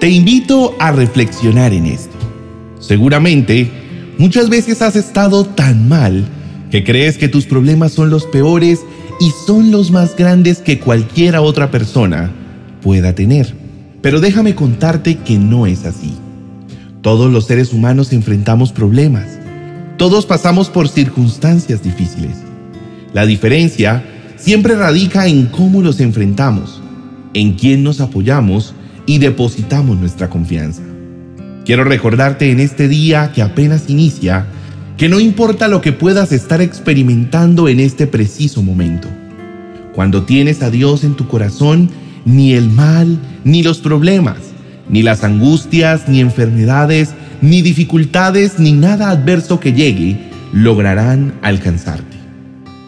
Te invito a reflexionar en esto. Seguramente, muchas veces has estado tan mal que crees que tus problemas son los peores y son los más grandes que cualquiera otra persona pueda tener. Pero déjame contarte que no es así. Todos los seres humanos enfrentamos problemas. Todos pasamos por circunstancias difíciles. La diferencia siempre radica en cómo los enfrentamos, en quién nos apoyamos y depositamos nuestra confianza. Quiero recordarte en este día que apenas inicia que no importa lo que puedas estar experimentando en este preciso momento. Cuando tienes a Dios en tu corazón, ni el mal, ni los problemas, ni las angustias, ni enfermedades, ni dificultades, ni nada adverso que llegue, lograrán alcanzarte.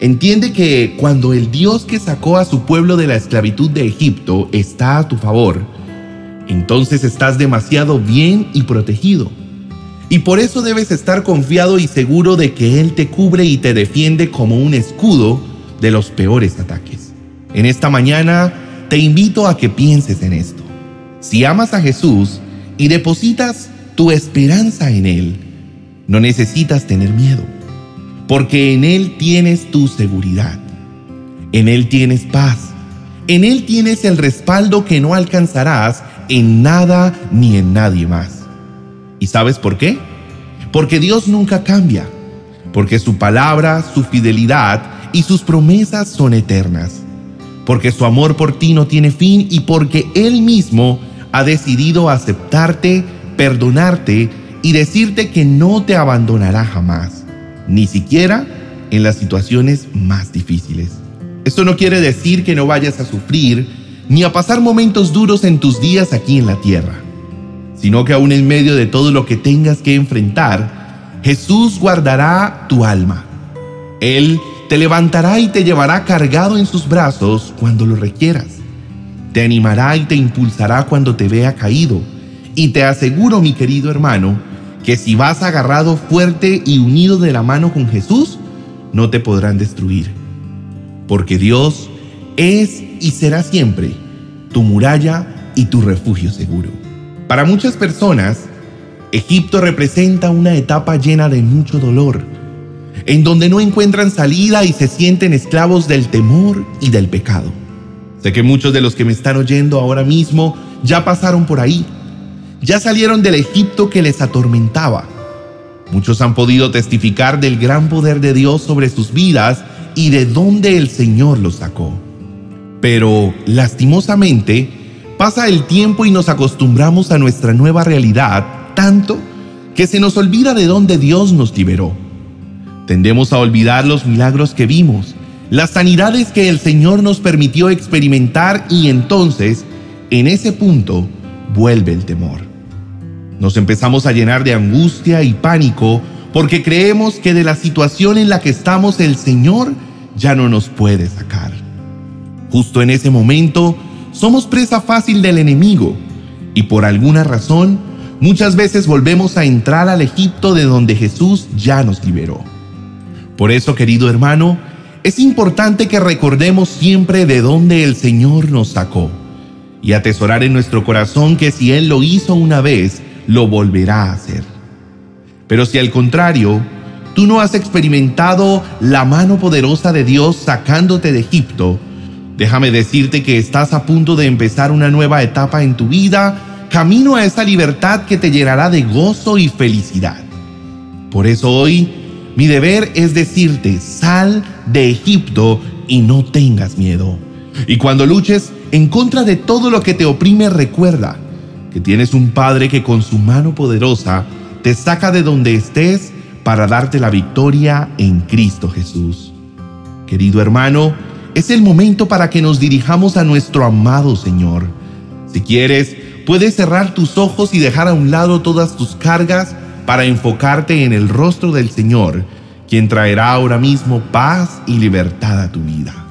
Entiende que cuando el Dios que sacó a su pueblo de la esclavitud de Egipto está a tu favor, entonces estás demasiado bien y protegido. Y por eso debes estar confiado y seguro de que Él te cubre y te defiende como un escudo de los peores ataques. En esta mañana te invito a que pienses en esto. Si amas a Jesús y depositas tu esperanza en Él, no necesitas tener miedo, porque en Él tienes tu seguridad, en Él tienes paz, en Él tienes el respaldo que no alcanzarás en nada ni en nadie más. ¿Y sabes por qué? Porque Dios nunca cambia, porque su palabra, su fidelidad y sus promesas son eternas, porque su amor por ti no tiene fin y porque Él mismo ha decidido aceptarte, perdonarte y decirte que no te abandonará jamás, ni siquiera en las situaciones más difíciles. Esto no quiere decir que no vayas a sufrir ni a pasar momentos duros en tus días aquí en la tierra sino que aún en medio de todo lo que tengas que enfrentar, Jesús guardará tu alma. Él te levantará y te llevará cargado en sus brazos cuando lo requieras. Te animará y te impulsará cuando te vea caído. Y te aseguro, mi querido hermano, que si vas agarrado fuerte y unido de la mano con Jesús, no te podrán destruir. Porque Dios es y será siempre tu muralla y tu refugio seguro. Para muchas personas, Egipto representa una etapa llena de mucho dolor, en donde no encuentran salida y se sienten esclavos del temor y del pecado. Sé que muchos de los que me están oyendo ahora mismo ya pasaron por ahí, ya salieron del Egipto que les atormentaba. Muchos han podido testificar del gran poder de Dios sobre sus vidas y de dónde el Señor los sacó. Pero, lastimosamente, Pasa el tiempo y nos acostumbramos a nuestra nueva realidad tanto que se nos olvida de dónde Dios nos liberó. Tendemos a olvidar los milagros que vimos, las sanidades que el Señor nos permitió experimentar y entonces, en ese punto, vuelve el temor. Nos empezamos a llenar de angustia y pánico porque creemos que de la situación en la que estamos el Señor ya no nos puede sacar. Justo en ese momento, somos presa fácil del enemigo y por alguna razón muchas veces volvemos a entrar al Egipto de donde Jesús ya nos liberó. Por eso, querido hermano, es importante que recordemos siempre de dónde el Señor nos sacó y atesorar en nuestro corazón que si Él lo hizo una vez, lo volverá a hacer. Pero si al contrario, tú no has experimentado la mano poderosa de Dios sacándote de Egipto, Déjame decirte que estás a punto de empezar una nueva etapa en tu vida, camino a esa libertad que te llenará de gozo y felicidad. Por eso hoy mi deber es decirte, sal de Egipto y no tengas miedo. Y cuando luches en contra de todo lo que te oprime, recuerda que tienes un Padre que con su mano poderosa te saca de donde estés para darte la victoria en Cristo Jesús. Querido hermano, es el momento para que nos dirijamos a nuestro amado Señor. Si quieres, puedes cerrar tus ojos y dejar a un lado todas tus cargas para enfocarte en el rostro del Señor, quien traerá ahora mismo paz y libertad a tu vida.